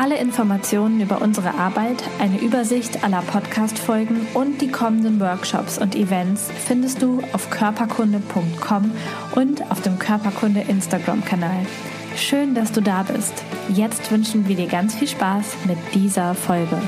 Alle Informationen über unsere Arbeit, eine Übersicht aller Podcast-Folgen und die kommenden Workshops und Events findest du auf körperkunde.com und auf dem Körperkunde Instagram-Kanal. Schön, dass du da bist. Jetzt wünschen wir dir ganz viel Spaß mit dieser Folge.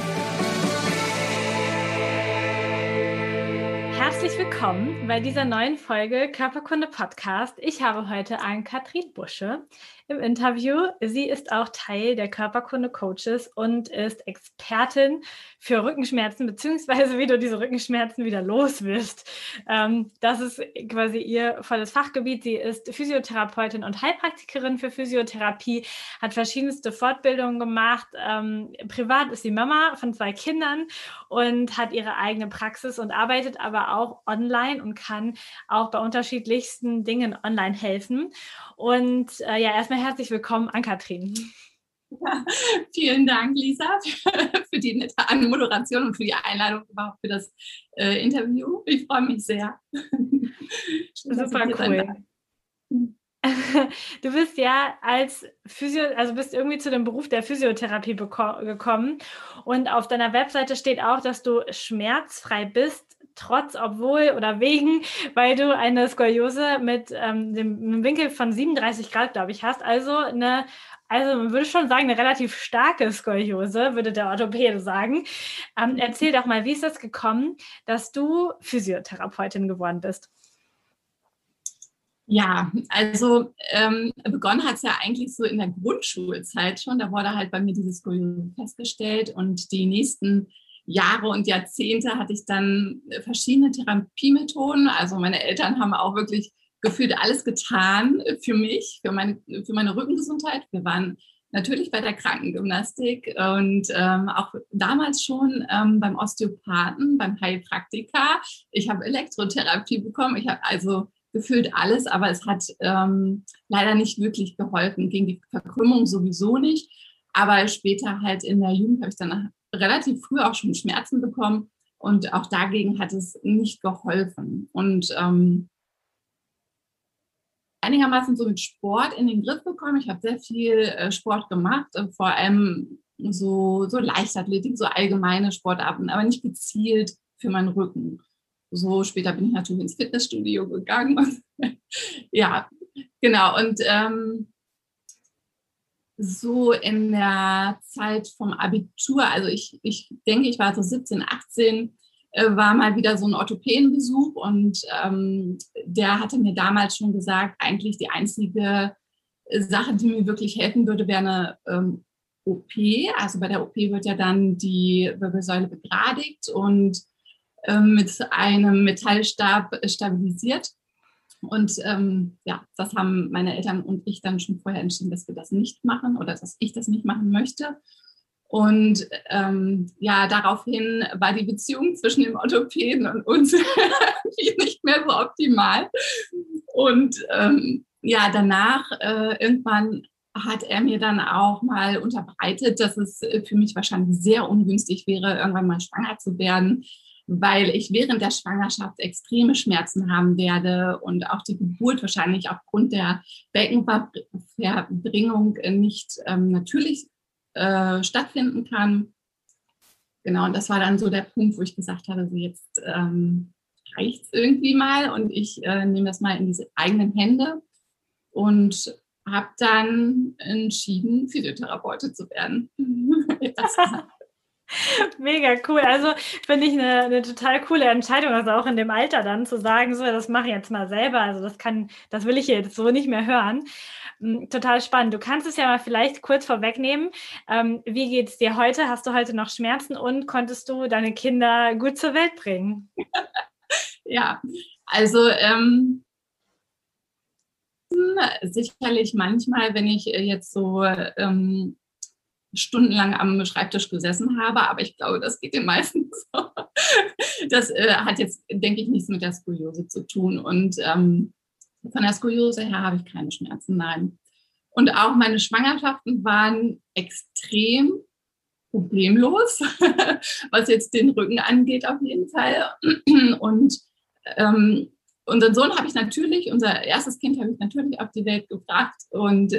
Herzlich willkommen bei dieser neuen Folge Körperkunde Podcast. Ich habe heute Ann-Kathrin Busche im Interview. Sie ist auch Teil der Körperkunde Coaches und ist Expertin für Rückenschmerzen, beziehungsweise wie du diese Rückenschmerzen wieder los wirst. Ähm, das ist quasi ihr volles Fachgebiet. Sie ist Physiotherapeutin und Heilpraktikerin für Physiotherapie, hat verschiedenste Fortbildungen gemacht. Ähm, privat ist sie Mama von zwei Kindern und hat ihre eigene Praxis und arbeitet aber auch online und kann auch bei unterschiedlichsten Dingen online helfen. Und äh, ja, erstmal herzlich willkommen an Katrin. Ja, vielen Dank, Lisa, für die nette Anmoderation und für die Einladung überhaupt für das äh, Interview. Ich freue mich sehr. Super cool. Du bist ja als Physio, also bist irgendwie zu dem Beruf der Physiotherapie gekommen und auf deiner Webseite steht auch, dass du schmerzfrei bist trotz, obwohl oder wegen, weil du eine Skoliose mit ähm, dem Winkel von 37 Grad, glaube ich, hast. Also eine, also man würde schon sagen, eine relativ starke Skoliose, würde der Orthopäde sagen. Ähm, erzähl doch mal, wie ist das gekommen, dass du Physiotherapeutin geworden bist? Ja, also ähm, begonnen hat es ja eigentlich so in der Grundschulzeit schon. Da wurde halt bei mir dieses Skoliose festgestellt und die nächsten Jahre und Jahrzehnte hatte ich dann verschiedene Therapiemethoden. Also meine Eltern haben auch wirklich gefühlt alles getan für mich, für meine, für meine Rückengesundheit. Wir waren natürlich bei der Krankengymnastik und ähm, auch damals schon ähm, beim Osteopathen, beim Heilpraktiker. Ich habe Elektrotherapie bekommen. Ich habe also gefühlt alles, aber es hat ähm, leider nicht wirklich geholfen, gegen die Verkrümmung sowieso nicht. Aber später halt in der Jugend habe ich dann relativ früh auch schon Schmerzen bekommen und auch dagegen hat es nicht geholfen. Und ähm, einigermaßen so mit Sport in den Griff bekommen. Ich habe sehr viel äh, Sport gemacht, äh, vor allem so, so Leichtathletik, so allgemeine Sportarten, aber nicht gezielt für meinen Rücken. So später bin ich natürlich ins Fitnessstudio gegangen. ja, genau. Und ähm, so in der Zeit vom Abitur, also ich, ich denke, ich war so 17, 18, äh, war mal wieder so ein Orthopädenbesuch und ähm, der hatte mir damals schon gesagt, eigentlich die einzige Sache, die mir wirklich helfen würde, wäre eine ähm, OP. Also bei der OP wird ja dann die Wirbelsäule begradigt und ähm, mit einem Metallstab stabilisiert. Und ähm, ja, das haben meine Eltern und ich dann schon vorher entschieden, dass wir das nicht machen oder dass ich das nicht machen möchte. Und ähm, ja, daraufhin war die Beziehung zwischen dem Orthopäden und uns nicht mehr so optimal. Und ähm, ja, danach äh, irgendwann hat er mir dann auch mal unterbreitet, dass es für mich wahrscheinlich sehr ungünstig wäre, irgendwann mal schwanger zu werden, weil ich während der Schwangerschaft extreme Schmerzen haben werde und auch die Geburt wahrscheinlich aufgrund der Beckenverbringung nicht ähm, natürlich äh, stattfinden kann. Genau, und das war dann so der Punkt, wo ich gesagt habe, so jetzt ähm, reicht es irgendwie mal und ich äh, nehme das mal in diese eigenen Hände und habe dann entschieden, Physiotherapeutin zu werden. Mega cool. Also finde ich eine, eine, total coole Entscheidung, also auch in dem Alter dann zu sagen, so, das mache ich jetzt mal selber. Also das kann, das will ich jetzt so nicht mehr hören. Hm, total spannend. Du kannst es ja mal vielleicht kurz vorwegnehmen. Ähm, wie geht es dir heute? Hast du heute noch Schmerzen und konntest du deine Kinder gut zur Welt bringen? ja, also ähm, sicherlich manchmal, wenn ich jetzt so ähm, stundenlang am Schreibtisch gesessen habe, aber ich glaube, das geht den meisten so. das äh, hat jetzt, denke ich, nichts mit der Skoliose zu tun. Und ähm, von der Skoliose her habe ich keine Schmerzen, nein. Und auch meine Schwangerschaften waren extrem problemlos, was jetzt den Rücken angeht auf jeden Fall. Und ähm, unseren Sohn habe ich natürlich, unser erstes Kind habe ich natürlich auf die Welt gebracht und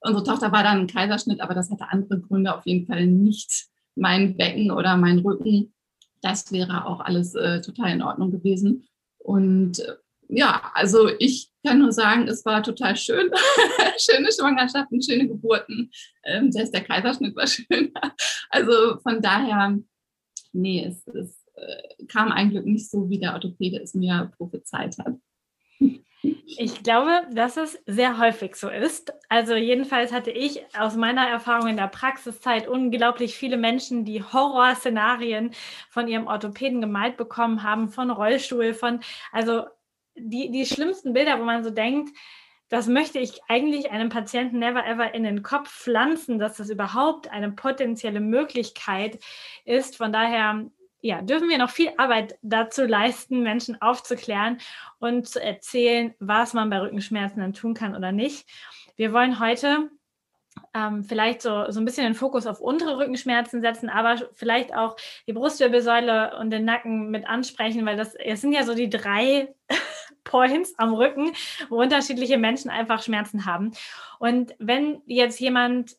unsere Tochter war dann ein Kaiserschnitt, aber das hatte andere Gründe, auf jeden Fall nicht mein Becken oder mein Rücken. Das wäre auch alles äh, total in Ordnung gewesen. Und äh, ja, also ich kann nur sagen, es war total schön. schöne Schwangerschaften, schöne Geburten. Ähm, selbst der Kaiserschnitt war schön. also von daher, nee, es, es äh, kam ein Glück nicht so, wie der Orthopäde es mir prophezeit hat. Ich glaube, dass es sehr häufig so ist. Also jedenfalls hatte ich aus meiner Erfahrung in der Praxiszeit unglaublich viele Menschen, die Horrorszenarien von ihrem Orthopäden gemalt bekommen haben, von Rollstuhl, von, also die, die schlimmsten Bilder, wo man so denkt, das möchte ich eigentlich einem Patienten never ever in den Kopf pflanzen, dass das überhaupt eine potenzielle Möglichkeit ist. Von daher ja, dürfen wir noch viel Arbeit dazu leisten, Menschen aufzuklären und zu erzählen, was man bei Rückenschmerzen dann tun kann oder nicht. Wir wollen heute ähm, vielleicht so, so ein bisschen den Fokus auf untere Rückenschmerzen setzen, aber vielleicht auch die Brustwirbelsäule und den Nacken mit ansprechen, weil das, es sind ja so die drei Points am Rücken, wo unterschiedliche Menschen einfach Schmerzen haben. Und wenn jetzt jemand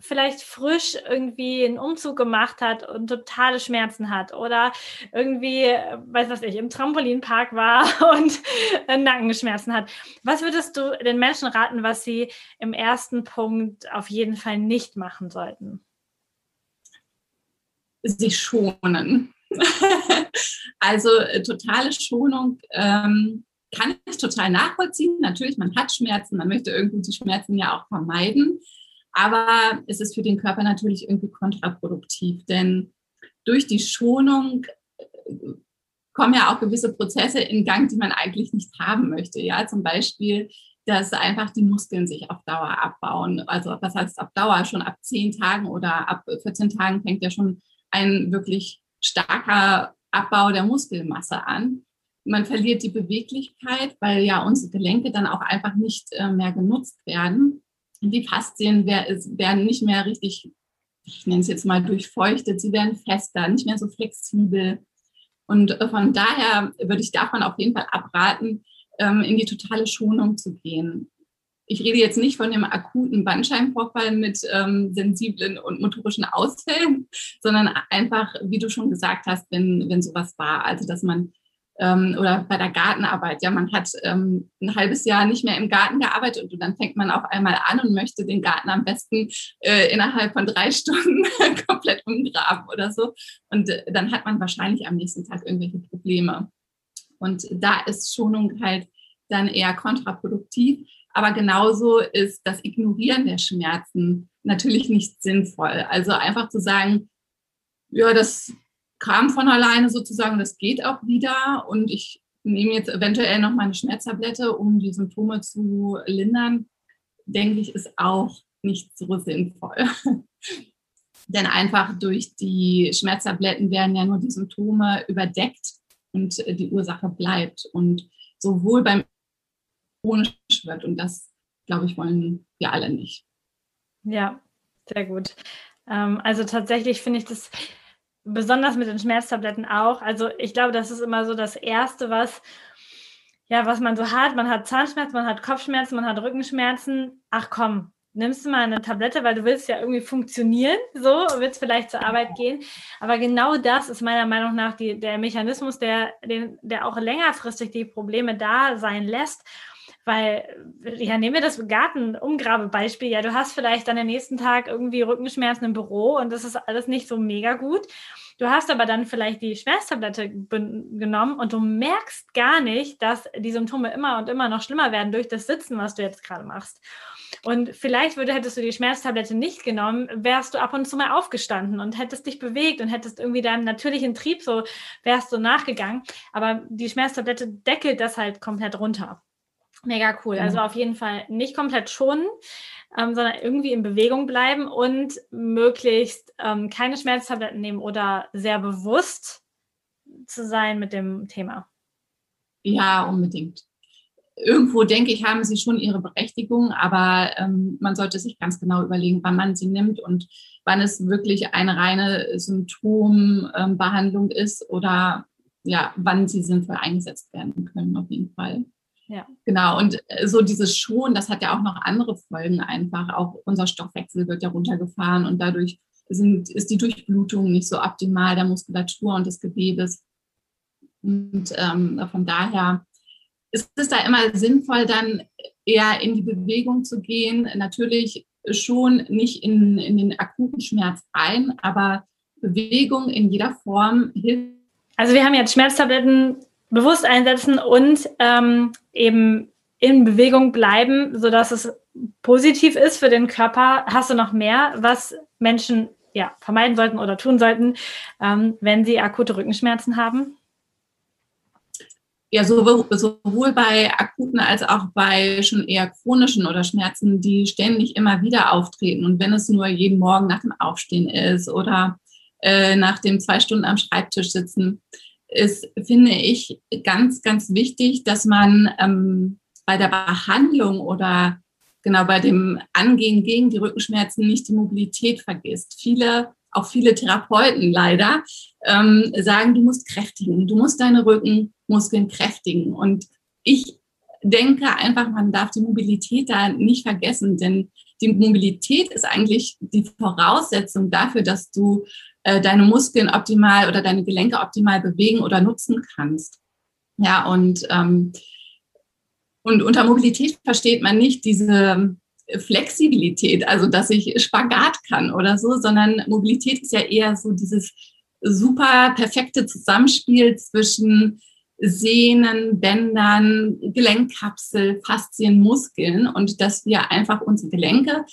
vielleicht frisch irgendwie einen Umzug gemacht hat und totale Schmerzen hat oder irgendwie, weiß was ich, im Trampolinpark war und Nackenschmerzen hat. Was würdest du den Menschen raten, was sie im ersten Punkt auf jeden Fall nicht machen sollten? Sich schonen. also äh, totale Schonung ähm, kann ich total nachvollziehen. Natürlich, man hat Schmerzen, man möchte irgendwie die Schmerzen ja auch vermeiden. Aber es ist für den Körper natürlich irgendwie kontraproduktiv, denn durch die Schonung äh, kommen ja auch gewisse Prozesse in Gang, die man eigentlich nicht haben möchte. Ja, zum Beispiel, dass einfach die Muskeln sich auf Dauer abbauen. Also was heißt auf Dauer? Schon ab zehn Tagen oder ab 14 Tagen fängt ja schon ein wirklich starker Abbau der Muskelmasse an. Man verliert die Beweglichkeit, weil ja unsere Gelenke dann auch einfach nicht äh, mehr genutzt werden die Faszien werden nicht mehr richtig, ich nenne es jetzt mal durchfeuchtet, sie werden fester, nicht mehr so flexibel. Und äh, von daher würde ich davon auf jeden Fall abraten, ähm, in die totale Schonung zu gehen. Ich rede jetzt nicht von dem akuten Bandscheibenvorfall mit ähm, sensiblen und motorischen Ausfällen, sondern einfach, wie du schon gesagt hast, wenn, wenn sowas war. Also, dass man ähm, oder bei der Gartenarbeit. Ja, man hat ähm, ein halbes Jahr nicht mehr im Garten gearbeitet und dann fängt man auf einmal an und möchte den Garten am besten äh, innerhalb von drei Stunden komplett umgraben oder so. Und äh, dann hat man wahrscheinlich am nächsten Tag irgendwelche Probleme. Und da ist Schonung halt dann eher kontraproduktiv. Aber genauso ist das Ignorieren der Schmerzen natürlich nicht sinnvoll. Also einfach zu sagen, ja, das kam von alleine sozusagen, das geht auch wieder und ich nehme jetzt eventuell noch meine Schmerztablette, um die Symptome zu lindern, denke ich, ist auch nicht so sinnvoll. Denn einfach durch die Schmerztabletten werden ja nur die Symptome überdeckt und die Ursache bleibt und sowohl beim chronisch wird und das, glaube ich, wollen wir alle nicht. Ja, sehr gut. Ähm, also tatsächlich finde ich das besonders mit den Schmerztabletten auch. Also ich glaube, das ist immer so das Erste, was, ja, was man so hat. Man hat Zahnschmerzen, man hat Kopfschmerzen, man hat Rückenschmerzen. Ach komm, nimmst du mal eine Tablette, weil du willst ja irgendwie funktionieren, so willst vielleicht zur Arbeit gehen. Aber genau das ist meiner Meinung nach die, der Mechanismus, der, den, der auch längerfristig die Probleme da sein lässt. Weil, ja, nehmen wir das Gartenumgrabebeispiel. Ja, du hast vielleicht dann am nächsten Tag irgendwie Rückenschmerzen im Büro und das ist alles nicht so mega gut. Du hast aber dann vielleicht die Schmerztablette genommen und du merkst gar nicht, dass die Symptome immer und immer noch schlimmer werden durch das Sitzen, was du jetzt gerade machst. Und vielleicht würde, hättest du die Schmerztablette nicht genommen, wärst du ab und zu mal aufgestanden und hättest dich bewegt und hättest irgendwie deinem natürlichen Trieb so, wärst du nachgegangen. Aber die Schmerztablette deckelt das halt komplett runter. Mega cool. Also auf jeden Fall nicht komplett schonen, ähm, sondern irgendwie in Bewegung bleiben und möglichst ähm, keine Schmerztabletten nehmen oder sehr bewusst zu sein mit dem Thema. Ja, unbedingt. Irgendwo denke ich, haben sie schon ihre Berechtigung, aber ähm, man sollte sich ganz genau überlegen, wann man sie nimmt und wann es wirklich eine reine Symptombehandlung ist oder ja, wann sie sinnvoll eingesetzt werden können, auf jeden Fall. Ja. Genau, und äh, so dieses Schon, das hat ja auch noch andere Folgen einfach. Auch unser Stoffwechsel wird ja runtergefahren und dadurch sind, ist die Durchblutung nicht so optimal der Muskulatur und des Gewebes. Und ähm, von daher ist es da immer sinnvoll, dann eher in die Bewegung zu gehen. Natürlich schon nicht in, in den akuten Schmerz rein, aber Bewegung in jeder Form hilft. Also wir haben jetzt Schmerztabletten bewusst einsetzen und ähm, eben in Bewegung bleiben, sodass es positiv ist für den Körper. Hast du noch mehr, was Menschen ja, vermeiden sollten oder tun sollten, ähm, wenn sie akute Rückenschmerzen haben? Ja, sowohl, bei akuten als auch bei schon eher chronischen oder Schmerzen, die ständig immer wieder auftreten. Und wenn es nur jeden Morgen nach dem Aufstehen ist oder äh, nach dem zwei Stunden am Schreibtisch sitzen, ist, finde ich, ganz, ganz wichtig, dass man ähm, bei der Behandlung oder genau bei dem Angehen gegen die Rückenschmerzen nicht die Mobilität vergisst. Viele, auch viele Therapeuten leider, ähm, sagen, du musst kräftigen, du musst deine Rückenmuskeln kräftigen. Und ich denke einfach, man darf die Mobilität da nicht vergessen, denn die Mobilität ist eigentlich die Voraussetzung dafür, dass du äh, deine Muskeln optimal oder deine Gelenke optimal bewegen oder nutzen kannst. Ja, und, ähm, und unter Mobilität versteht man nicht diese Flexibilität, also dass ich Spagat kann oder so, sondern Mobilität ist ja eher so dieses super perfekte Zusammenspiel zwischen Sehnen, Bändern, Gelenkkapsel, Faszien, Muskeln und dass wir einfach unsere Gelenke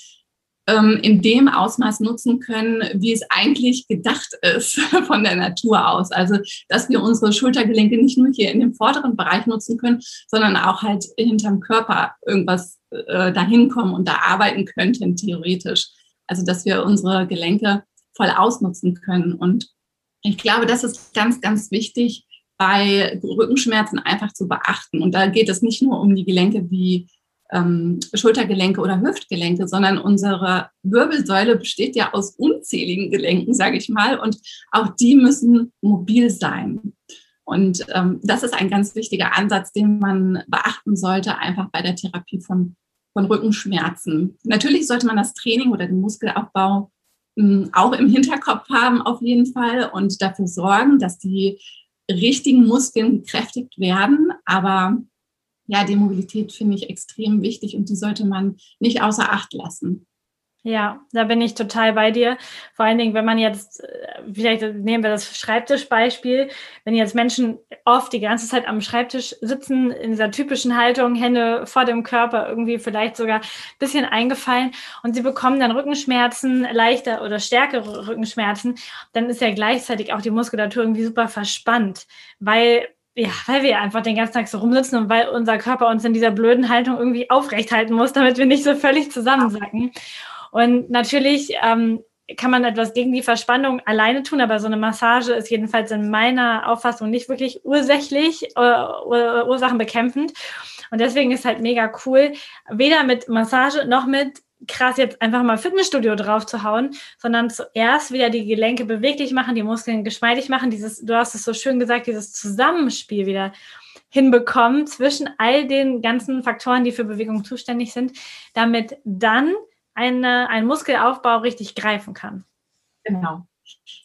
ähm, in dem Ausmaß nutzen können, wie es eigentlich gedacht ist von der Natur aus. Also, dass wir unsere Schultergelenke nicht nur hier in dem vorderen Bereich nutzen können, sondern auch halt hinterm Körper irgendwas äh, dahin kommen und da arbeiten könnten, theoretisch. Also, dass wir unsere Gelenke voll ausnutzen können. Und ich glaube, das ist ganz, ganz wichtig, bei Rückenschmerzen einfach zu beachten. Und da geht es nicht nur um die Gelenke wie ähm, Schultergelenke oder Hüftgelenke, sondern unsere Wirbelsäule besteht ja aus unzähligen Gelenken, sage ich mal, und auch die müssen mobil sein. Und ähm, das ist ein ganz wichtiger Ansatz, den man beachten sollte, einfach bei der Therapie von, von Rückenschmerzen. Natürlich sollte man das Training oder den Muskelaufbau mh, hm, auch im Hinterkopf haben, auf jeden Fall, und dafür sorgen, dass die richtigen Muskeln gekräftigt werden. Aber ja, die Mobilität finde ich extrem wichtig und die sollte man nicht außer Acht lassen. Ja, da bin ich total bei dir. Vor allen Dingen, wenn man jetzt, äh, vielleicht nehmen wir das Schreibtischbeispiel, wenn jetzt Menschen oft die ganze Zeit am Schreibtisch sitzen, in dieser typischen Haltung, Hände vor dem Körper, irgendwie vielleicht sogar ein bisschen eingefallen und sie bekommen dann Rückenschmerzen, leichter oder stärkere Rückenschmerzen, dann ist ja gleichzeitig auch die Muskulatur irgendwie super verspannt, weil ja, weil wir einfach den ganzen Tag so rumsitzen und weil unser Körper uns in dieser blöden Haltung irgendwie aufrecht halten muss, damit wir nicht so völlig zusammensacken. Und natürlich ähm, kann man etwas gegen die Verspannung alleine tun, aber so eine Massage ist jedenfalls in meiner Auffassung nicht wirklich ursächlich, äh, ursachenbekämpfend. Und deswegen ist halt mega cool, weder mit Massage noch mit krass jetzt einfach mal Fitnessstudio drauf zu hauen, sondern zuerst wieder die Gelenke beweglich machen, die Muskeln geschmeidig machen, dieses, du hast es so schön gesagt, dieses Zusammenspiel wieder hinbekommen zwischen all den ganzen Faktoren, die für Bewegung zuständig sind, damit dann eine, ein Muskelaufbau richtig greifen kann. Genau.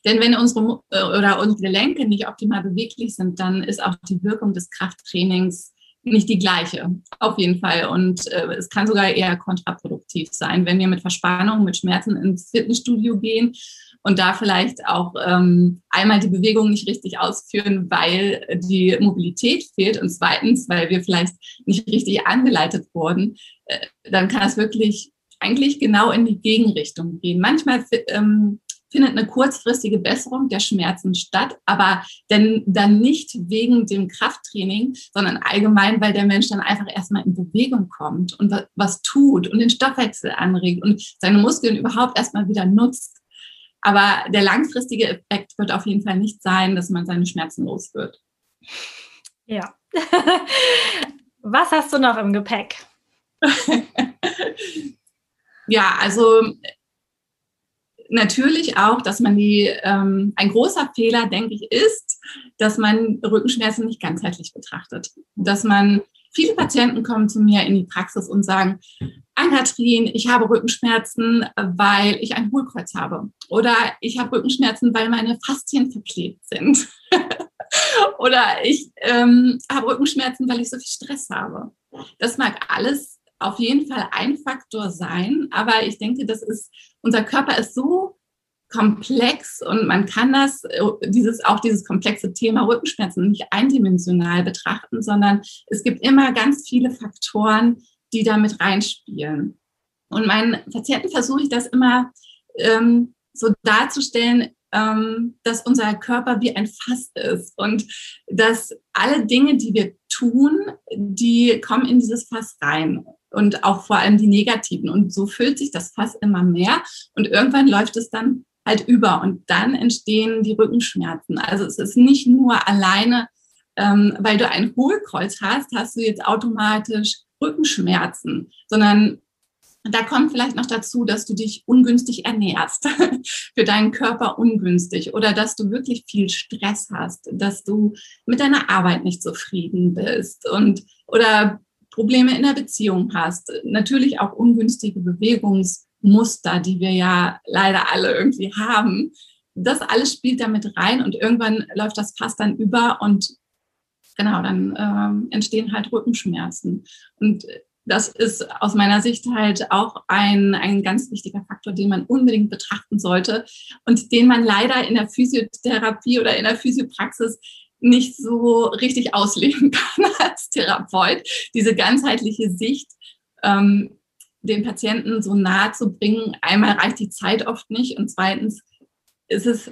Denn wenn unsere äh, oder unsere Gelenke nicht optimal beweglich sind, dann ist auch die Wirkung des Krafttrainings nicht die gleiche, auf jeden Fall. Und äh, es kann sogar eher kontraproduktiv sein, wenn wir mit Verspannung, mit Schmerzen ins Fitnessstudio gehen und da vielleicht auch ähm, einmal die Bewegung nicht richtig ausführen, weil die Mobilität fehlt und zweitens, weil wir vielleicht nicht richtig angeleitet wurden, äh, dann kann es wirklich eigentlich genau in die Gegenrichtung gehen. Manchmal ähm, findet eine kurzfristige Besserung der Schmerzen statt, aber denn dann nicht wegen dem Krafttraining, sondern allgemein, weil der Mensch dann einfach erstmal in Bewegung kommt und was tut und den Stoffwechsel anregt und seine Muskeln überhaupt erstmal wieder nutzt. Aber der langfristige Effekt wird auf jeden Fall nicht sein, dass man seine Schmerzen los wird. Ja. Was hast du noch im Gepäck? ja, also natürlich auch, dass man die, ähm, ein großer Fehler, denke ich, ist, dass man Rückenschmerzen nicht ganzheitlich betrachtet. Dass man, viele Patienten kommen zu mir in die Praxis und sagen, Ann-Kathrin, ich habe Rückenschmerzen, weil ich ein Hohlkreuz habe. Oder ich habe Rückenschmerzen, weil meine Faszien verklebt sind. Oder ich ähm, habe Rückenschmerzen, weil ich so viel Stress habe. Das mag alles auf jeden Fall ein Faktor sein, aber ich denke, das ist, unser Körper ist so komplex und man kann das, dieses, auch dieses komplexe Thema Rückenschmerzen nicht eindimensional betrachten, sondern es gibt immer ganz viele Faktoren, die damit reinspielen. Und meinen Patienten versuche ich das immer ähm, so darzustellen, ähm, dass unser Körper wie ein Fass ist und dass alle Dinge, die wir tun, die kommen in dieses Fass rein und auch vor allem die negativen. Und so füllt sich das Fass immer mehr und irgendwann läuft es dann halt über und dann entstehen die Rückenschmerzen. Also es ist nicht nur alleine, ähm, weil du ein Hohlkreuz hast, hast du jetzt automatisch Rückenschmerzen, sondern da kommt vielleicht noch dazu, dass du dich ungünstig ernährst, für deinen Körper ungünstig oder dass du wirklich viel Stress hast, dass du mit deiner Arbeit nicht zufrieden bist und oder Probleme in der Beziehung hast. Natürlich auch ungünstige Bewegungsmuster, die wir ja leider alle irgendwie haben. Das alles spielt damit rein und irgendwann läuft das fast dann über und genau, dann ähm, entstehen halt Rückenschmerzen. Und das ist aus meiner Sicht halt auch ein, ein ganz wichtiger Faktor, den man unbedingt betrachten sollte und den man leider in der Physiotherapie oder in der Physiopraxis nicht so richtig ausleben kann als Therapeut. Diese ganzheitliche Sicht, ähm, den Patienten so nahe zu bringen. Einmal reicht die Zeit oft nicht und zweitens ist es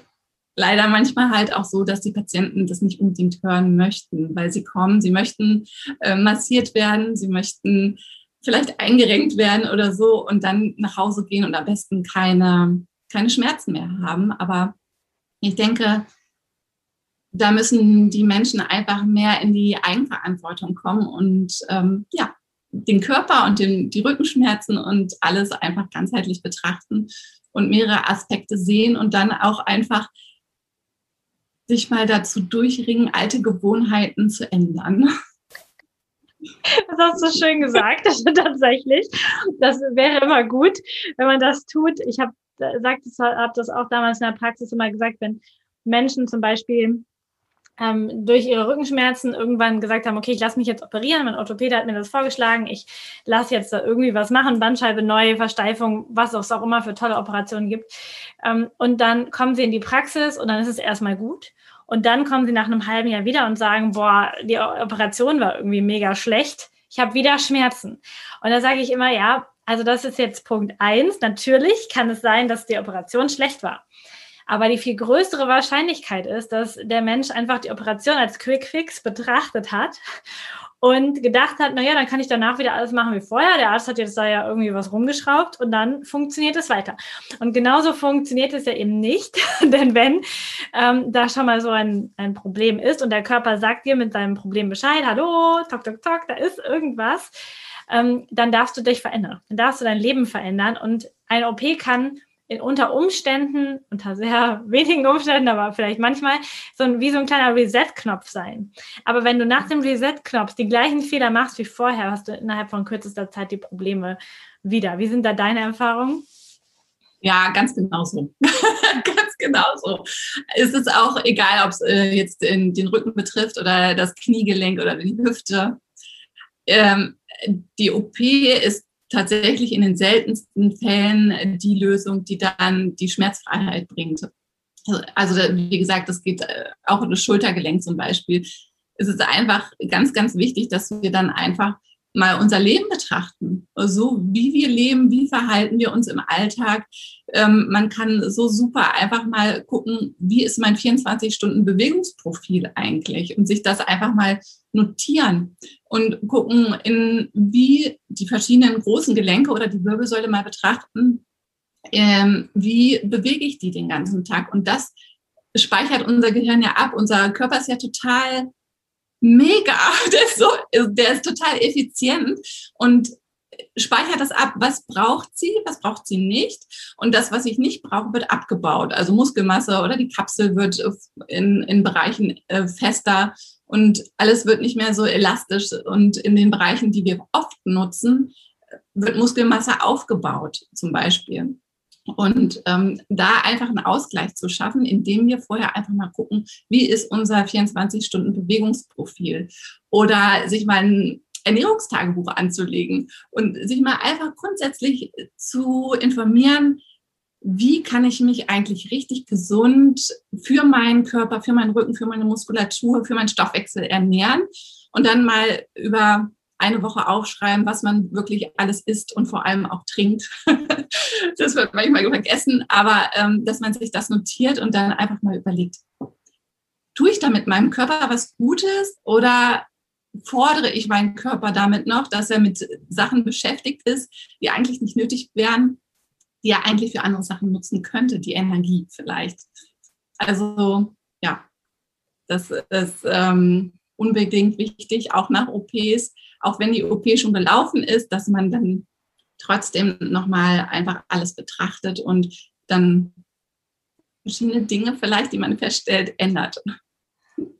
leider manchmal halt auch so, dass die Patienten das nicht unbedingt hören möchten, weil sie kommen, sie möchten äh, massiert werden, sie möchten vielleicht eingerenkt werden oder so und dann nach Hause gehen und am besten keine, keine Schmerzen mehr haben. Aber ich denke, da müssen die Menschen einfach mehr in die Eigenverantwortung kommen und ähm, ja, den Körper und den, die Rückenschmerzen und alles einfach ganzheitlich betrachten und mehrere Aspekte sehen und dann auch einfach sich mal dazu durchringen, alte Gewohnheiten zu ändern. Das hast du schön gesagt, tatsächlich. Das wäre immer gut, wenn man das tut. Ich habe hab das auch damals in der Praxis immer gesagt, wenn Menschen zum Beispiel ähm, durch ihre Rückenschmerzen irgendwann gesagt haben, okay, ich lasse mich jetzt operieren. Mein Orthopäde hat mir das vorgeschlagen. Ich lasse jetzt da irgendwie was machen, Bandscheibe neu, Versteifung, was es auch immer für tolle Operationen gibt. Ähm, und dann kommen sie in die Praxis und dann ist es erstmal gut. Und dann kommen sie nach einem halben Jahr wieder und sagen, boah, die Operation war irgendwie mega schlecht. Ich habe wieder Schmerzen. Und da sage ich immer, ja, also das ist jetzt Punkt eins. Natürlich kann es sein, dass die Operation schlecht war. Aber die viel größere Wahrscheinlichkeit ist, dass der Mensch einfach die Operation als Quick Fix betrachtet hat und gedacht hat, naja, dann kann ich danach wieder alles machen wie vorher. Der Arzt hat jetzt da ja irgendwie was rumgeschraubt und dann funktioniert es weiter. Und genauso funktioniert es ja eben nicht, denn wenn ähm, da schon mal so ein, ein Problem ist und der Körper sagt dir mit seinem Problem Bescheid, hallo, tok, tok, tok, da ist irgendwas, ähm, dann darfst du dich verändern. Dann darfst du dein Leben verändern und ein OP kann in, unter Umständen, unter sehr wenigen Umständen, aber vielleicht manchmal, so ein, wie so ein kleiner Reset-Knopf sein. Aber wenn du nach dem Reset-Knopf die gleichen Fehler machst wie vorher, hast du innerhalb von kürzester Zeit die Probleme wieder. Wie sind da deine Erfahrungen? Ja, ganz genau so. ganz genau so. Es ist auch egal, ob es äh, jetzt den Rücken betrifft oder das Kniegelenk oder die Hüfte. Ähm, die OP ist tatsächlich in den seltensten Fällen die Lösung, die dann die Schmerzfreiheit bringt. Also wie gesagt, das geht äh, auch in das Schultergelenk zum Beispiel. Es ist einfach ganz, ganz wichtig, dass wir dann einfach mal unser Leben betrachten. So wie wir leben, wie verhalten wir uns im Alltag. Ähm, man kann so super einfach mal gucken, wie ist mein 24-Stunden-Bewegungsprofil eigentlich und sich das einfach mal notieren und gucken, in wie die verschiedenen großen Gelenke oder die Wirbelsäule mal betrachten. ähm, wie bewege ich die den ganzen Tag? Und das speichert unser Gehirn ja ab. Unser Körper ist ja total mega, der ist, so, der ist total effizient und speichert das ab, was braucht sie, was braucht sie nicht. Und das, was ich nicht brauche, wird abgebaut. Also Muskelmasse oder die Kapsel wird in, in Bereichen äh, fester und alles wird nicht mehr so elastisch. Und in den Bereichen, die wir oft nutzen, wird Muskelmasse aufgebaut, zum Beispiel. Und ähm, da einfach einen Ausgleich zu schaffen, indem wir vorher einfach mal gucken, wie ist unser 24-Stunden-Bewegungsprofil oder sich mal ein Ernährungstagebuch anzulegen und sich mal einfach grundsätzlich zu informieren, wie kann ich mich eigentlich richtig gesund für meinen Körper, für meinen Rücken, für meine Muskulatur, für meinen Stoffwechsel ernähren und dann mal über eine Woche aufschreiben, was man wirklich alles isst und vor allem auch trinkt. das wird manchmal vergessen, aber ähm, dass man sich das notiert und dann einfach mal überlegt, tue ich damit meinem Körper was Gutes oder fordere ich meinen Körper damit noch, dass er mit Sachen beschäftigt ist, die eigentlich nicht nötig wären, die er eigentlich für andere Sachen nutzen könnte, die Energie vielleicht. Also ja, das ist ähm, unbedingt wichtig, auch nach OPs, auch wenn die OP schon gelaufen ist, dass man dann trotzdem nochmal einfach alles betrachtet und dann verschiedene Dinge vielleicht, die man feststellt, ändert.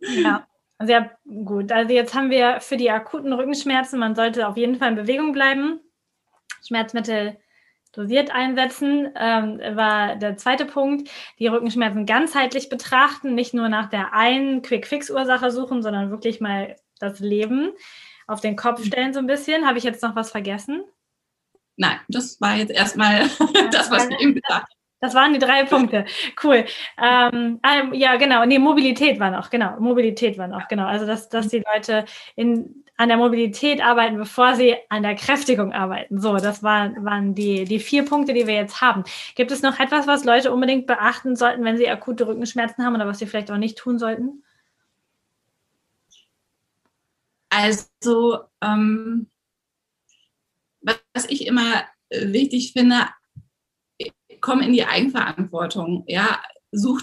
Ja, sehr gut. Also jetzt haben wir für die akuten Rückenschmerzen, man sollte auf jeden Fall in Bewegung bleiben. Schmerzmittel dosiert einsetzen, ähm, war der zweite Punkt. Die Rückenschmerzen ganzheitlich betrachten, nicht nur nach der einen Quick-Fix-Ursache suchen, sondern wirklich mal das Leben auf den Kopf stellen so ein bisschen. Habe ich jetzt noch was vergessen? Nein, das war jetzt erstmal das, was ich eben gesagt habe. Das waren die drei Punkte. Cool. Ähm, ähm, ja, genau. Nee, Mobilität war noch, genau. Mobilität war noch, genau. Also, dass, dass die Leute in, an der Mobilität arbeiten, bevor sie an der Kräftigung arbeiten. So, das waren, waren die, die vier Punkte, die wir jetzt haben. Gibt es noch etwas, was Leute unbedingt beachten sollten, wenn sie akute Rückenschmerzen haben oder was sie vielleicht auch nicht tun sollten? Also, ähm, was ich immer wichtig finde, komm in die Eigenverantwortung. Ja, such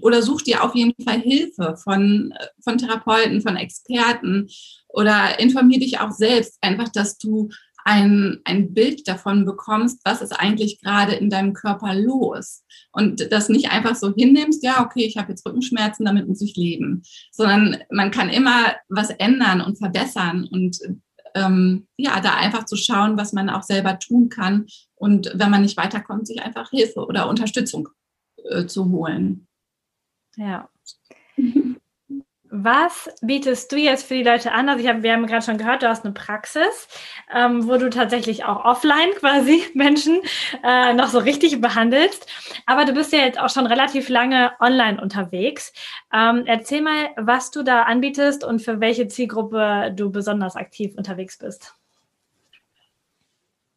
oder such dir auf jeden Fall Hilfe von, von Therapeuten, von Experten oder informier dich auch selbst einfach, dass du ein, ein Bild davon bekommst, was ist eigentlich gerade in deinem Körper los. Und das nicht einfach so hinnimmst, ja, okay, ich habe jetzt Rückenschmerzen, damit muss ich leben, sondern man kann immer was ändern und verbessern und ähm, ja, da einfach zu schauen, was man auch selber tun kann und wenn man nicht weiterkommt, sich einfach Hilfe oder Unterstützung äh, zu holen. Ja. Was bietest du jetzt für die Leute an? Also ich hab, wir haben gerade schon gehört, du hast eine Praxis, ähm, wo du tatsächlich auch offline quasi Menschen äh, noch so richtig behandelst. Aber du bist ja jetzt auch schon relativ lange online unterwegs. Ähm, erzähl mal, was du da anbietest und für welche Zielgruppe du besonders aktiv unterwegs bist.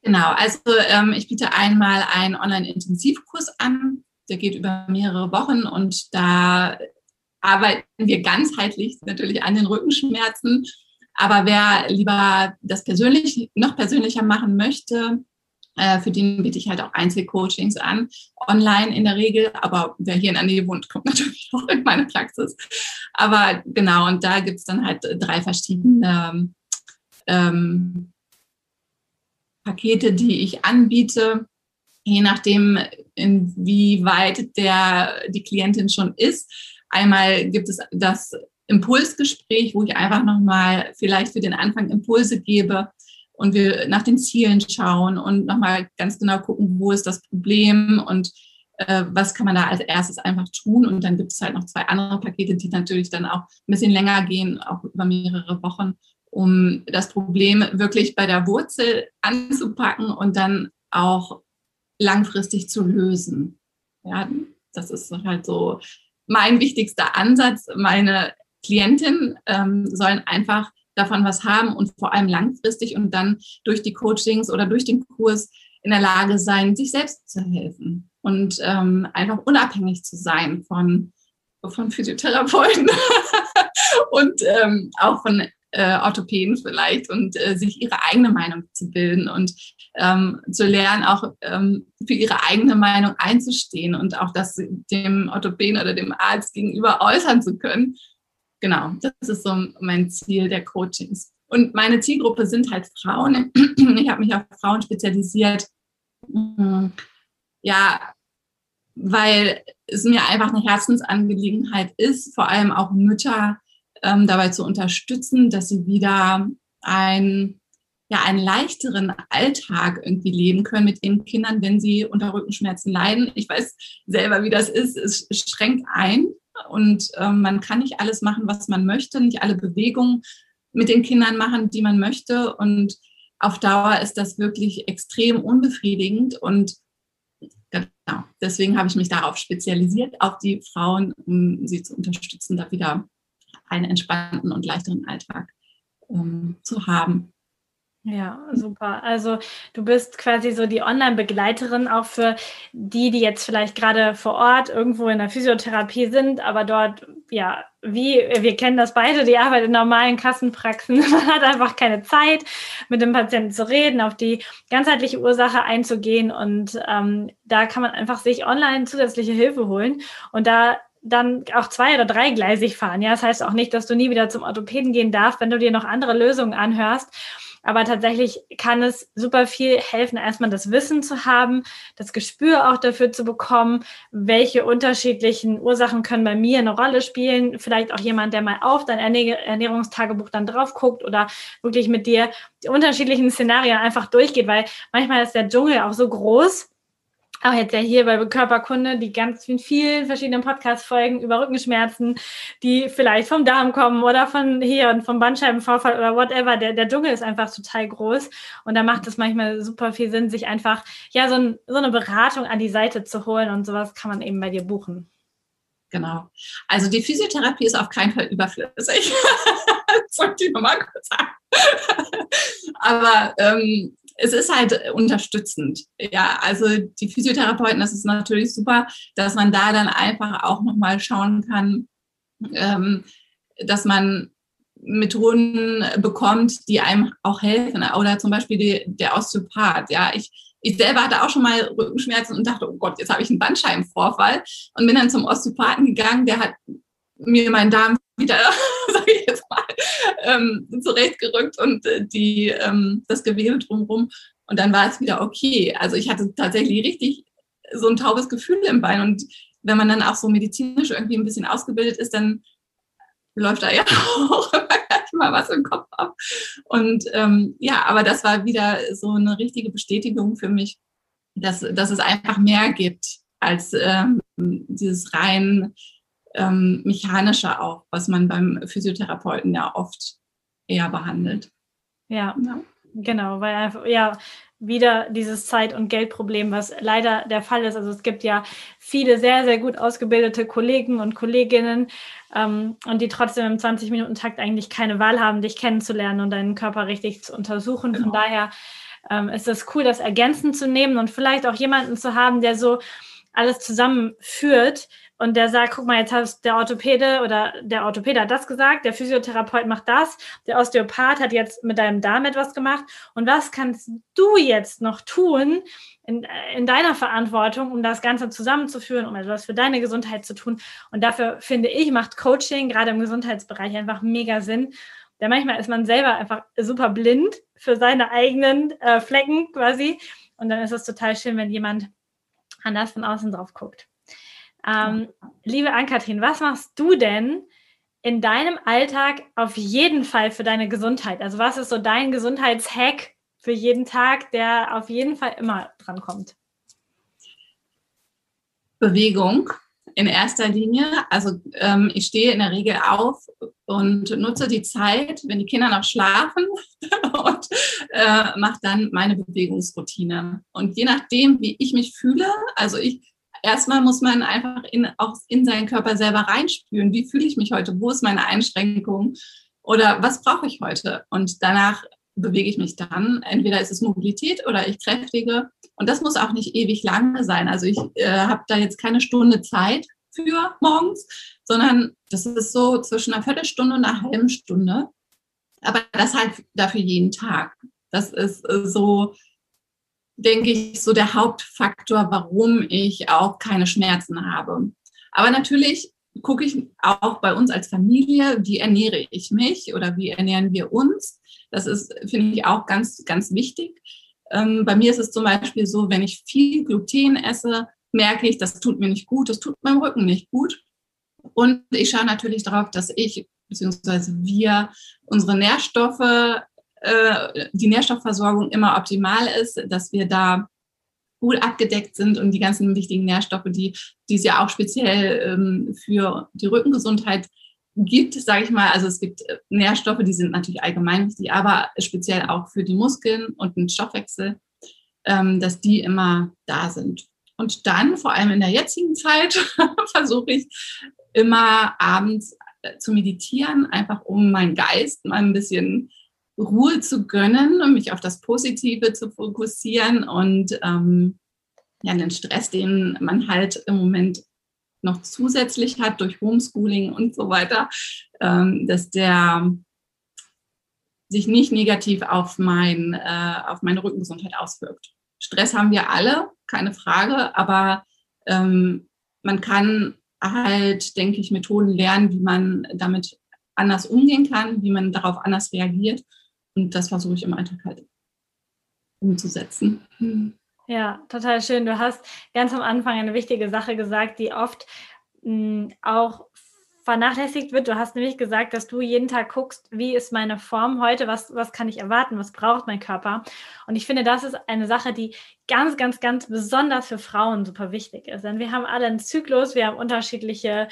Genau, also ähm, ich biete einmal einen Online-Intensivkurs an. Der geht über mehrere Wochen und da arbeiten wir ganzheitlich natürlich an den Rückenschmerzen. Aber wer lieber das persönlich, noch persönlicher machen möchte, äh, für den biete ich halt auch Einzelcoachings an, online in der Regel. Aber wer hier in der Nähe wohnt, kommt natürlich auch in meine Praxis. Aber genau, und da gibt es dann halt drei verschiedene ähm, Pakete, die ich anbiete, je nachdem, inwieweit der, die Klientin schon ist Einmal gibt es das Impulsgespräch, wo ich einfach nochmal vielleicht für den Anfang Impulse gebe und wir nach den Zielen schauen und nochmal ganz genau gucken, wo ist das Problem und äh, was kann man da als erstes einfach tun. Und dann gibt es halt noch zwei andere Pakete, die natürlich dann auch ein bisschen länger gehen, auch über mehrere Wochen, um das Problem wirklich bei der Wurzel anzupacken und dann auch langfristig zu lösen. Ja, das ist halt so mein wichtigster Ansatz. Meine Klientinnen ähm, sollen einfach davon was haben und vor allem langfristig und dann durch die Coachings oder durch den Kurs in der Lage sein, sich selbst zu helfen und ähm, einfach unabhängig zu sein von, von Physiotherapeuten und ähm, auch von äh, Orthopäden vielleicht und äh, sich ihre eigene Meinung zu bilden und ähm, zu lernen, auch ähm, für ihre eigene Meinung einzustehen und auch das dem Orthopäden oder dem Arzt gegenüber äußern zu können. Genau, das ist so mein Ziel der Coachings. Und meine Zielgruppe sind halt Frauen. Ich habe mich auf Frauen spezialisiert. Ja, weil es mir einfach eine Herzensangelegenheit ist, vor allem auch Mütter ähm, dabei zu unterstützen, dass sie wieder ein, ja, einen leichteren Alltag irgendwie leben können mit ihren Kindern, wenn sie unter Rückenschmerzen leiden. Ich weiß selber, wie das ist. Es schränkt ein und ähm, man kann nicht alles machen, was man möchte, nicht alle Bewegungen mit den Kindern machen, die man möchte. Und auf Dauer ist das wirklich extrem unbefriedigend und genau, deswegen habe ich mich darauf spezialisiert, auf die Frauen, um sie zu unterstützen, da wieder einen entspannten und leichteren Alltag ähm, zu haben. Ja, super. Also du bist quasi so die Online-Begleiterin auch für die, die jetzt vielleicht gerade vor Ort irgendwo in der Physiotherapie sind, aber dort, ja, wie, wir kennen das beide, die Arbeit in normalen Kassenpraxen. Man hat einfach keine Zeit, mit dem Patienten zu reden, auf die ganzheitliche Ursache einzugehen und ähm, da kann man einfach sich online zusätzliche Hilfe holen und da dann auch zwei- oder dreigleisig fahren. Ja, das heißt auch nicht, dass du nie wieder zum Orthopäden gehen darfst, wenn du dir noch andere Lösungen anhörst. Aber tatsächlich kann es super viel helfen, erstmal das Wissen zu haben, das Gespür auch dafür zu bekommen, welche unterschiedlichen Ursachen können bei mir eine Rolle spielen. Vielleicht auch jemand, der mal auf dein Ernährungstagebuch dann drauf guckt oder wirklich mit dir die unterschiedlichen Szenarien einfach durchgeht, weil manchmal ist der Dschungel auch so groß, auch jetzt ja hier bei Körperkunde, die ganz vielen verschiedenen Podcast-Folgen über Rückenschmerzen, die vielleicht vom Darm kommen oder von hier und vom Bandscheibenvorfall oder whatever. Der, der Dschungel ist einfach total groß und da macht es manchmal super viel Sinn, sich einfach ja so, ein, so eine Beratung an die Seite zu holen und sowas kann man eben bei dir buchen. Genau. Also die Physiotherapie ist auf keinen Fall überflüssig. das wollte ich nochmal kurz sagen. Aber ähm, es ist halt unterstützend. Ja, also die Physiotherapeuten, das ist natürlich super, dass man da dann einfach auch nochmal schauen kann, ähm, dass man Methoden bekommt, die einem auch helfen. Oder zum Beispiel die, der Osteopath. Ja, ich, ich selber hatte auch schon mal Rückenschmerzen und dachte, oh Gott, jetzt habe ich einen Bandscheibenvorfall und bin dann zum Osteopathen gegangen, der hat mir meinen Darm wieder, sage ich jetzt mal, ähm, zurechtgerückt und äh, die, ähm, das Gewebe drumherum. Und dann war es wieder okay. Also ich hatte tatsächlich richtig so ein taubes Gefühl im Bein. Und wenn man dann auch so medizinisch irgendwie ein bisschen ausgebildet ist, dann läuft da ja auch mal was im Kopf ab. Und ähm, ja, aber das war wieder so eine richtige Bestätigung für mich, dass, dass es einfach mehr gibt als ähm, dieses rein ähm, mechanischer auch, was man beim Physiotherapeuten ja oft eher behandelt. Ja, ja. genau, weil einfach, ja, wieder dieses Zeit- und Geldproblem, was leider der Fall ist. Also es gibt ja viele sehr, sehr gut ausgebildete Kollegen und Kolleginnen ähm, und die trotzdem im 20-Minuten-Takt eigentlich keine Wahl haben, dich kennenzulernen und deinen Körper richtig zu untersuchen. Genau. Von daher ähm, ist es cool, das ergänzend zu nehmen und vielleicht auch jemanden zu haben, der so alles zusammenführt, und der sagt, guck mal, jetzt hat der Orthopäde oder der Orthopäde hat das gesagt, der Physiotherapeut macht das, der Osteopath hat jetzt mit deinem Darm etwas gemacht. Und was kannst du jetzt noch tun in, in deiner Verantwortung, um das Ganze zusammenzuführen, um etwas für deine Gesundheit zu tun? Und dafür finde ich, macht Coaching gerade im Gesundheitsbereich einfach mega Sinn. Denn manchmal ist man selber einfach super blind für seine eigenen äh, Flecken quasi. Und dann ist es total schön, wenn jemand anders von außen drauf guckt. Ähm, liebe Ann-Kathrin, was machst du denn in deinem Alltag auf jeden Fall für deine Gesundheit? Also was ist so dein Gesundheitshack für jeden Tag, der auf jeden Fall immer dran kommt? Bewegung in erster Linie. Also ähm, ich stehe in der Regel auf und nutze die Zeit, wenn die Kinder noch schlafen und äh, mache dann meine Bewegungsroutine. Und je nachdem, wie ich mich fühle, also ich erstmal muss man einfach in, auch in seinen Körper selber reinspüren. Wie fühle ich mich heute? Wo ist meine Einschränkung? Oder was brauche ich heute? Und danach bewege ich mich dann. Entweder ist es Mobilität oder ich kräftige. Und das muss auch nicht ewig lange sein. Also ich äh, habe da jetzt keine Stunde Zeit für morgens, sondern das ist so zwischen einer Viertelstunde und einer halben Stunde. Aber das halt dafür jeden Tag. Das ist äh, so, denke ich, so der Hauptfaktor, warum ich auch keine Schmerzen habe. Aber natürlich gucke ich auch bei uns als Familie, wie ernähre ich mich oder wie ernähren wir uns. Das ist, finde ich, auch ganz, ganz wichtig. Ähm, bei mir ist es zum Beispiel so, wenn ich viel Gluten esse, merke ich, das tut mir nicht gut, das tut meinem Rücken nicht gut. Und ich schaue natürlich darauf, dass ich bzw. wir unsere Nährstoffe, äh, die Nährstoffversorgung immer optimal ist, dass wir da gut abgedeckt sind und die ganzen wichtigen Nährstoffe, die, die es ja auch speziell ähm, für die Rückengesundheit gibt, sage ich mal. Also es gibt äh, Nährstoffe, die sind natürlich allgemein wichtig, aber speziell auch für die Muskeln und den Stoffwechsel, ähm, dass die immer da sind. Und dann, vor allem in der jetzigen Zeit, versuche ich immer abends äh, zu meditieren, einfach um meinen Geist mal ein bisschen Ruhe zu gönnen und mich auf das Positive zu fokussieren und ähm, ja, den Stress, den man halt im Moment noch zusätzlich hat durch Homeschooling und so weiter, ähm, dass der sich nicht negativ auf, mein, äh, auf meine Rückengesundheit auswirkt. Stress haben wir alle, keine Frage, aber ähm, man kann halt, denke ich, Methoden lernen, wie man damit anders umgehen kann, wie man darauf anders reagiert. Und das versuche ich im Alltag halt umzusetzen. Ja, total schön. Du hast ganz am Anfang eine wichtige Sache gesagt, die oft mh, auch vernachlässigt wird. Du hast nämlich gesagt, dass du jeden Tag guckst, wie ist meine Form heute, was, was kann ich erwarten, was braucht mein Körper. Und ich finde, das ist eine Sache, die ganz, ganz, ganz besonders für Frauen super wichtig ist. Denn wir haben alle einen Zyklus, wir haben unterschiedliche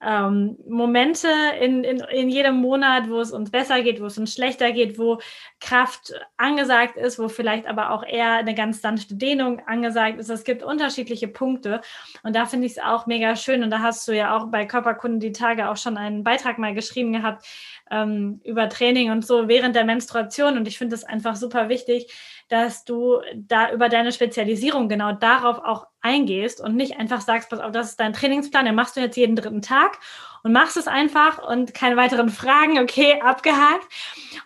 ähm, Momente in, in, in jedem Monat, wo es uns besser geht, wo es uns schlechter geht, wo Kraft angesagt ist, wo vielleicht aber auch eher eine ganz sanfte Dehnung angesagt ist. Es gibt unterschiedliche Punkte und da finde ich es auch mega schön und da hast du ja auch bei Körperkunden die Tage auch schon einen Beitrag mal geschrieben gehabt ähm, über Training und so während der Menstruation und ich finde es einfach super wichtig, dass du da über deine Spezialisierung genau darauf auch eingehst und nicht einfach sagst, pass auf, das ist dein Trainingsplan, den machst du jetzt jeden dritten Tag und machst es einfach und keine weiteren Fragen, okay, abgehakt.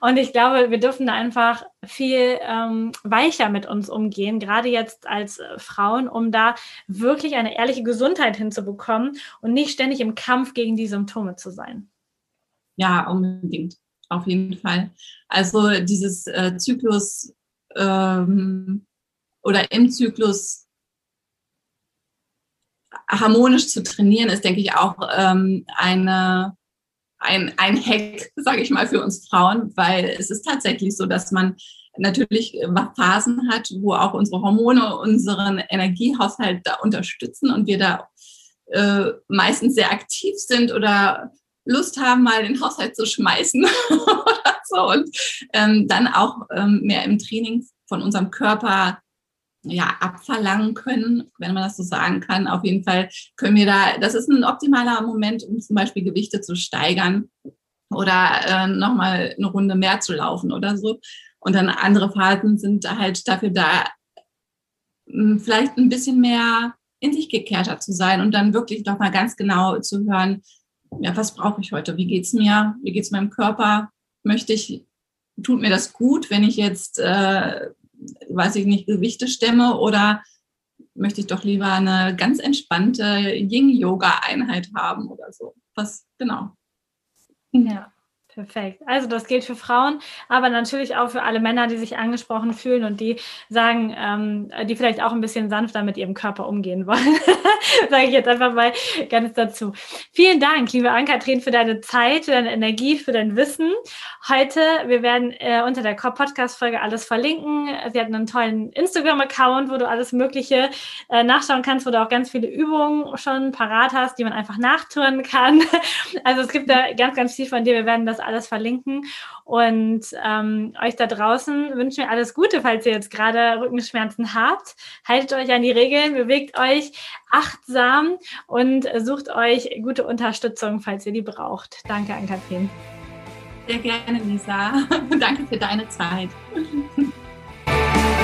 Und ich glaube, wir dürfen da einfach viel ähm, weicher mit uns umgehen, gerade jetzt als äh, Frauen, um da wirklich eine ehrliche Gesundheit hinzubekommen und nicht ständig im Kampf gegen die Symptome zu sein. Ja, unbedingt. Auf jeden Fall. Also dieses äh, Zyklus ähm, oder im Zyklus harmonisch zu trainieren, ist, denke ich, auch ähm, eine, ein, ein Hack, sage ich mal, für uns Frauen, weil es ist tatsächlich so, dass man natürlich Phasen hat, wo auch unsere Hormone unseren Energiehaushalt da unterstützen und wir da äh, meistens sehr aktiv sind oder Lust haben, mal den Haushalt zu schmeißen oder so und ähm, dann auch ähm, mehr im Training von unserem Körper ja, abverlangen können, wenn man das so sagen kann. Auf jeden Fall können wir da, das ist ein optimaler Moment, um zum Beispiel Gewichte zu steigern oder äh, nochmal eine Runde mehr zu laufen oder so. Und dann andere Phasen sind halt dafür da, vielleicht ein bisschen mehr in sich gekehrter zu sein und dann wirklich doch mal ganz genau zu hören, ja, was brauche ich heute? Wie geht's mir? Wie geht's meinem Körper? Möchte ich, tut mir das gut, wenn ich jetzt, äh, weiß ich nicht, Gewichte stemme oder möchte ich doch lieber eine ganz entspannte Yin-Yoga-Einheit haben oder so? Was, genau. Ja. Perfekt. Also das gilt für Frauen, aber natürlich auch für alle Männer, die sich angesprochen fühlen und die sagen, ähm, die vielleicht auch ein bisschen sanfter mit ihrem Körper umgehen wollen. Sage ich jetzt einfach mal ganz dazu. Vielen Dank, liebe Ann-Kathrin, für deine Zeit, für deine Energie, für dein Wissen. Heute, wir werden äh, unter der Podcast-Folge alles verlinken. Sie hat einen tollen Instagram-Account, wo du alles Mögliche äh, nachschauen kannst, wo du auch ganz viele Übungen schon parat hast, die man einfach nachtun kann. Also es gibt da ganz, ganz viel von dir. Wir werden das alles verlinken. Und ähm, euch da draußen wünschen wir alles Gute, falls ihr jetzt gerade Rückenschmerzen habt. Haltet euch an die Regeln, bewegt euch achtsam und sucht euch gute Unterstützung, falls ihr die braucht. Danke an Kathrin. Sehr gerne, Lisa. Danke für deine Zeit.